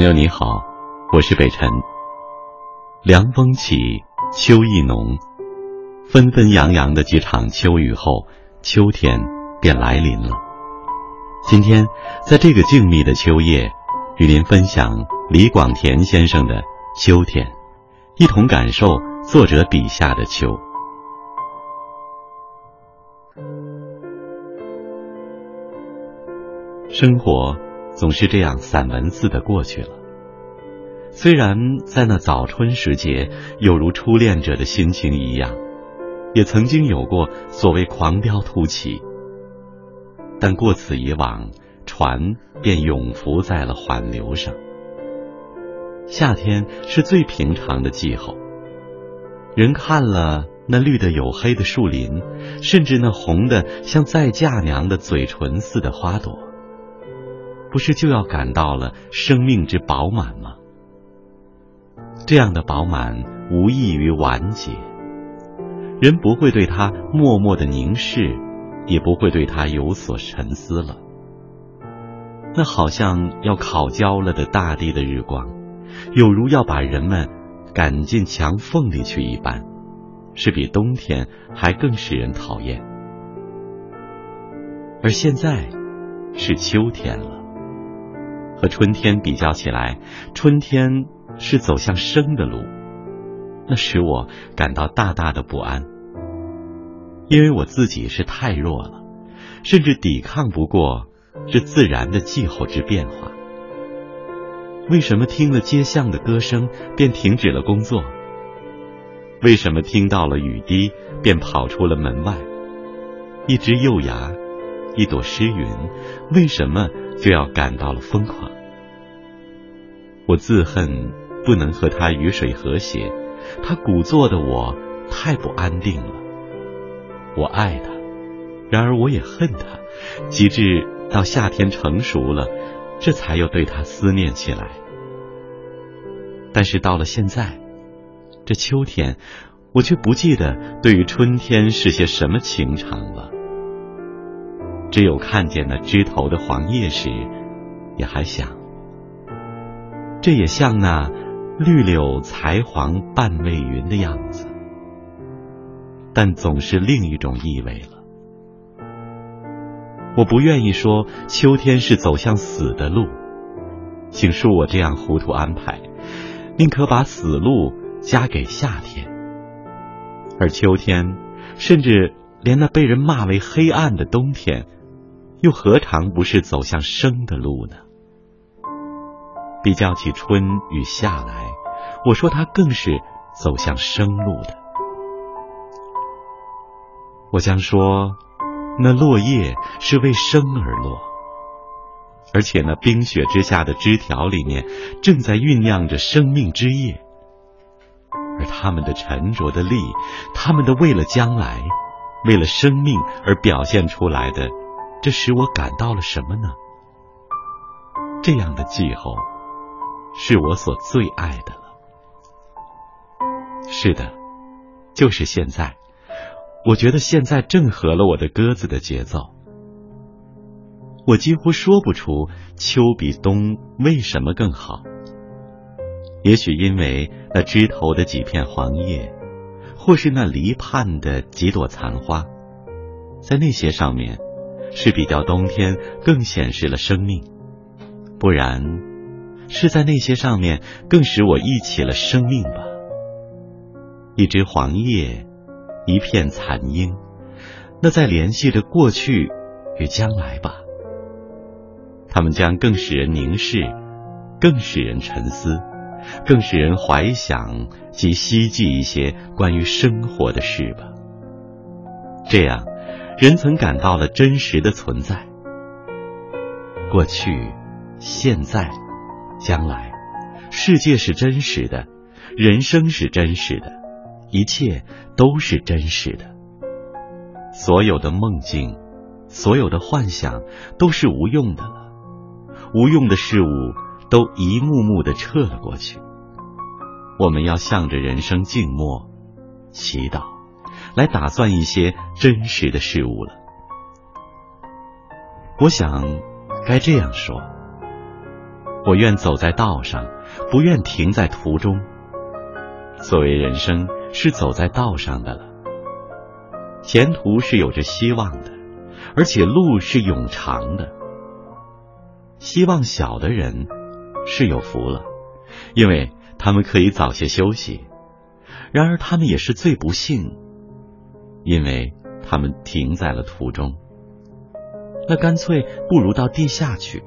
朋友你好，我是北辰。凉风起，秋意浓，纷纷扬扬的几场秋雨后，秋天便来临了。今天在这个静谧的秋夜，与您分享李广田先生的《秋天》，一同感受作者笔下的秋。生活总是这样散文似的过去了。虽然在那早春时节，有如初恋者的心情一样，也曾经有过所谓狂飙突起，但过此以往，船便永浮在了缓流上。夏天是最平常的气候，人看了那绿的黝黑的树林，甚至那红的像再嫁娘的嘴唇似的花朵。不是就要感到了生命之饱满吗？这样的饱满无异于完结，人不会对他默默的凝视，也不会对他有所沉思了。那好像要烤焦了的大地的日光，有如要把人们赶进墙缝里去一般，是比冬天还更使人讨厌。而现在是秋天了。和春天比较起来，春天是走向生的路，那使我感到大大的不安，因为我自己是太弱了，甚至抵抗不过这自然的气候之变化。为什么听了街巷的歌声便停止了工作？为什么听到了雨滴便跑出了门外？一只幼芽，一朵诗云，为什么？就要感到了疯狂。我自恨不能和他雨水和谐，他鼓作的我太不安定了。我爱他，然而我也恨他，及至到夏天成熟了，这才又对他思念起来。但是到了现在，这秋天，我却不记得对于春天是些什么情长了。只有看见那枝头的黄叶时，也还想，这也像那绿柳才黄半未匀的样子，但总是另一种意味了。我不愿意说秋天是走向死的路，请恕我这样糊涂安排，宁可把死路加给夏天，而秋天，甚至连那被人骂为黑暗的冬天。又何尝不是走向生的路呢？比较起春与夏来，我说它更是走向生路的。我将说，那落叶是为生而落，而且那冰雪之下的枝条里面正在酝酿着生命之叶，而他们的沉着的力，他们的为了将来，为了生命而表现出来的。这使我感到了什么呢？这样的气候是我所最爱的了。是的，就是现在，我觉得现在正合了我的鸽子的节奏。我几乎说不出秋比冬为什么更好。也许因为那枝头的几片黄叶，或是那篱畔的几朵残花，在那些上面。是比较冬天更显示了生命，不然，是在那些上面更使我忆起了生命吧。一只黄叶，一片残樱，那在联系着过去与将来吧。它们将更使人凝视，更使人沉思，更使人怀想及希冀一些关于生活的事吧。这样。人曾感到了真实的存在，过去、现在、将来，世界是真实的，人生是真实的，一切都是真实的。所有的梦境，所有的幻想，都是无用的了。无用的事物都一幕幕的撤了过去。我们要向着人生静默，祈祷。来打算一些真实的事物了。我想，该这样说：我愿走在道上，不愿停在途中。所谓人生，是走在道上的了。前途是有着希望的，而且路是永长的。希望小的人是有福了，因为他们可以早些休息；然而他们也是最不幸，因为他们停在了途中。那干脆不如到地下去。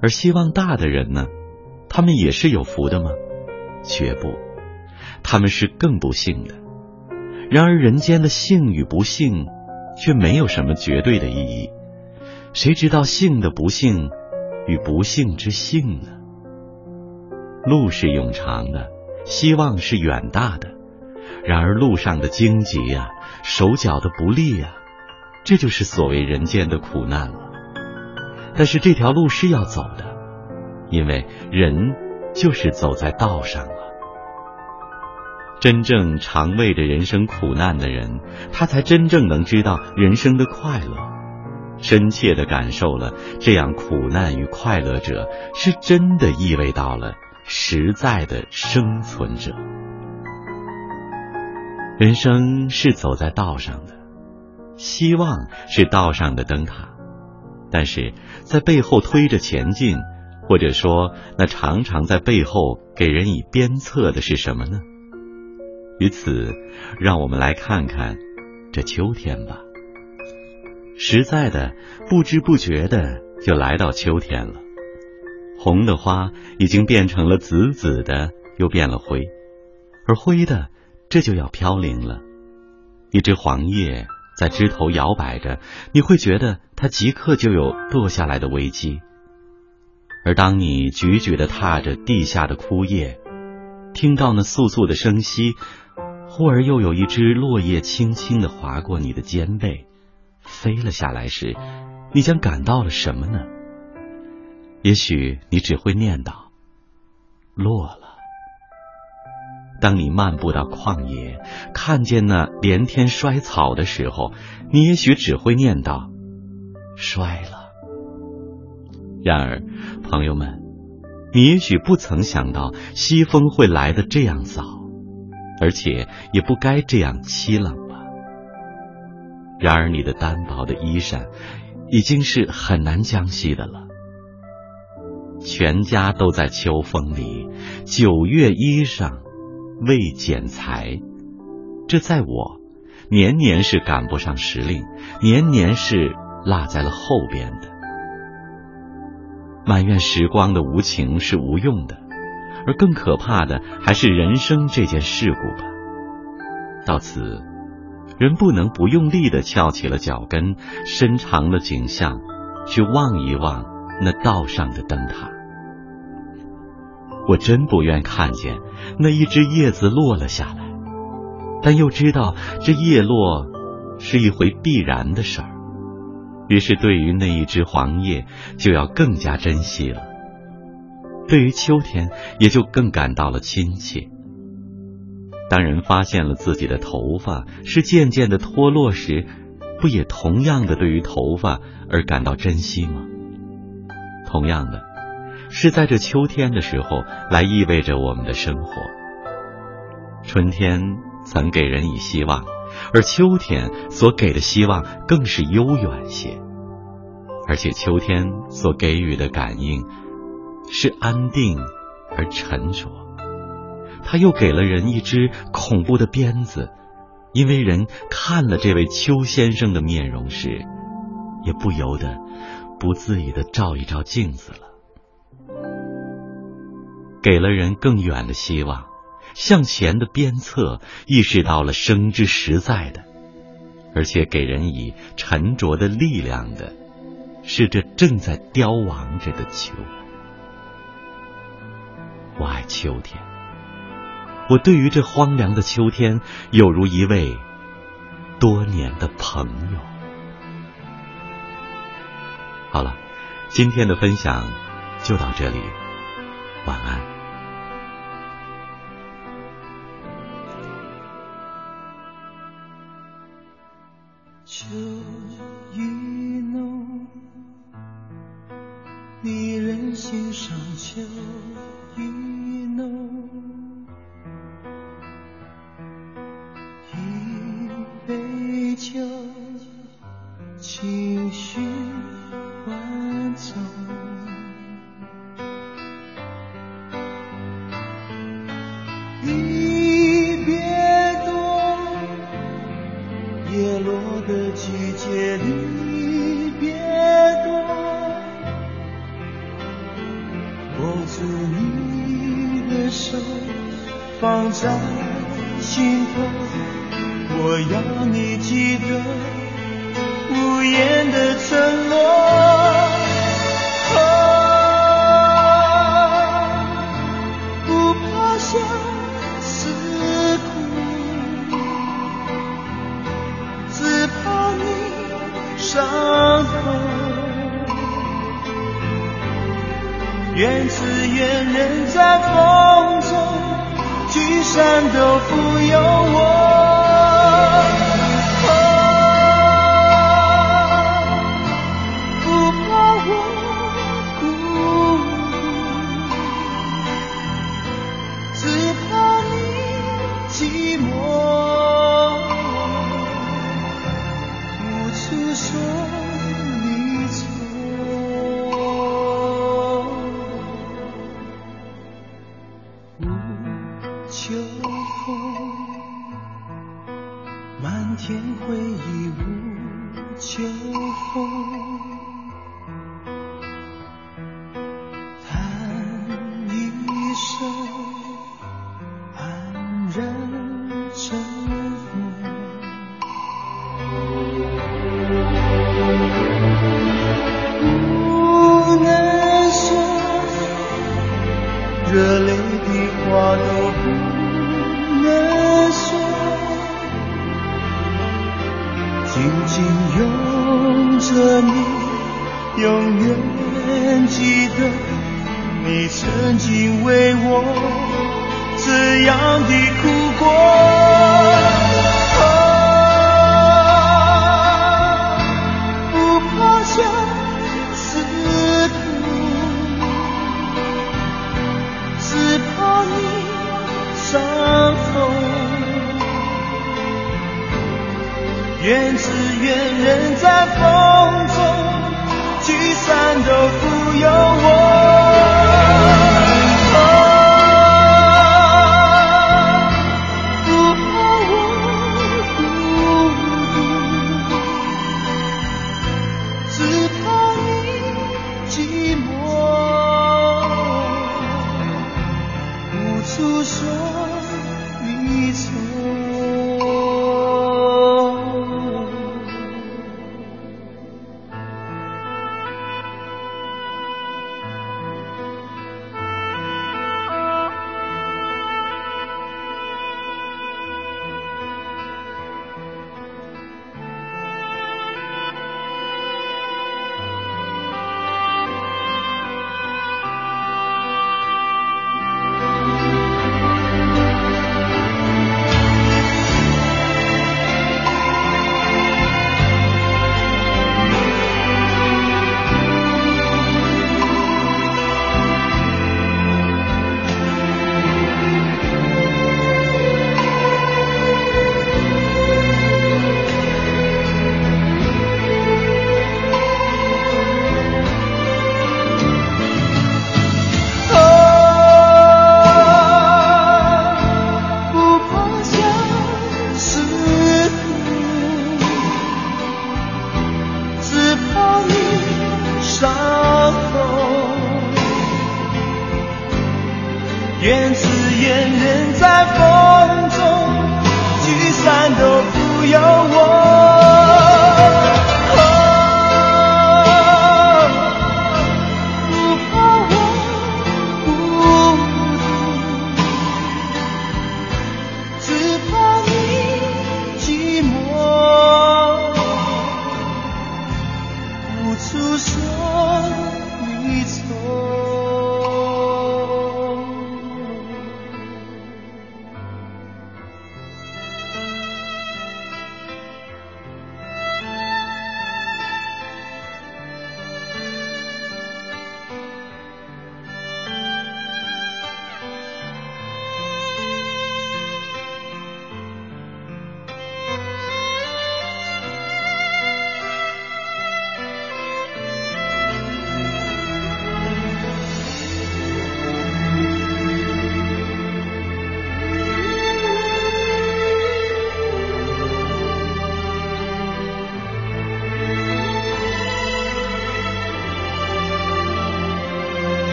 而希望大的人呢？他们也是有福的吗？绝不，他们是更不幸的。然而人间的幸与不幸，却没有什么绝对的意义。谁知道幸的不幸与不幸之幸呢？路是永长的，希望是远大的。然而路上的荆棘呀，手脚的不利呀，这就是所谓人间的苦难了。但是这条路是要走的，因为人就是走在道上了。真正尝味着人生苦难的人，他才真正能知道人生的快乐，深切的感受了这样苦难与快乐者，是真的意味到了实在的生存者。人生是走在道上的，希望是道上的灯塔。但是在背后推着前进，或者说那常常在背后给人以鞭策的是什么呢？于此，让我们来看看这秋天吧。实在的，不知不觉的就来到秋天了。红的花已经变成了紫紫的，又变了灰，而灰的这就要飘零了。一只黄叶。在枝头摇摆着，你会觉得它即刻就有落下来的危机。而当你踽踽的踏着地下的枯叶，听到那簌簌的声息，忽而又有一只落叶轻轻的划过你的肩背，飞了下来时，你将感到了什么呢？也许你只会念叨：落了。当你漫步到旷野，看见那连天衰草的时候，你也许只会念叨：“衰了。”然而，朋友们，你也许不曾想到西风会来的这样早，而且也不该这样凄冷吧。然而，你的单薄的衣衫已经是很难将息的了。全家都在秋风里，九月衣裳。未剪裁，这在我年年是赶不上时令，年年是落在了后边的。埋怨时光的无情是无用的，而更可怕的还是人生这件事故吧。到此，人不能不用力的翘起了脚跟，伸长了颈项，去望一望那道上的灯塔。我真不愿看见那一只叶子落了下来，但又知道这叶落是一回必然的事儿，于是对于那一只黄叶就要更加珍惜了，对于秋天也就更感到了亲切。当人发现了自己的头发是渐渐的脱落时，不也同样的对于头发而感到珍惜吗？同样的。是在这秋天的时候来意味着我们的生活。春天曾给人以希望，而秋天所给的希望更是悠远些。而且秋天所给予的感应是安定而沉着。他又给了人一只恐怖的鞭子，因为人看了这位邱先生的面容时，也不由得不自已的照一照镜子了。给了人更远的希望，向前的鞭策，意识到了生之实在的，而且给人以沉着的力量的，是这正在凋亡着的秋。我爱秋天，我对于这荒凉的秋天，有如一位多年的朋友。好了，今天的分享就到这里。晚安。秋意浓离人心上秋的季节离别多握住你的手放在心头我要你记得无言的承诺愿只愿人在风中，聚散都不由我。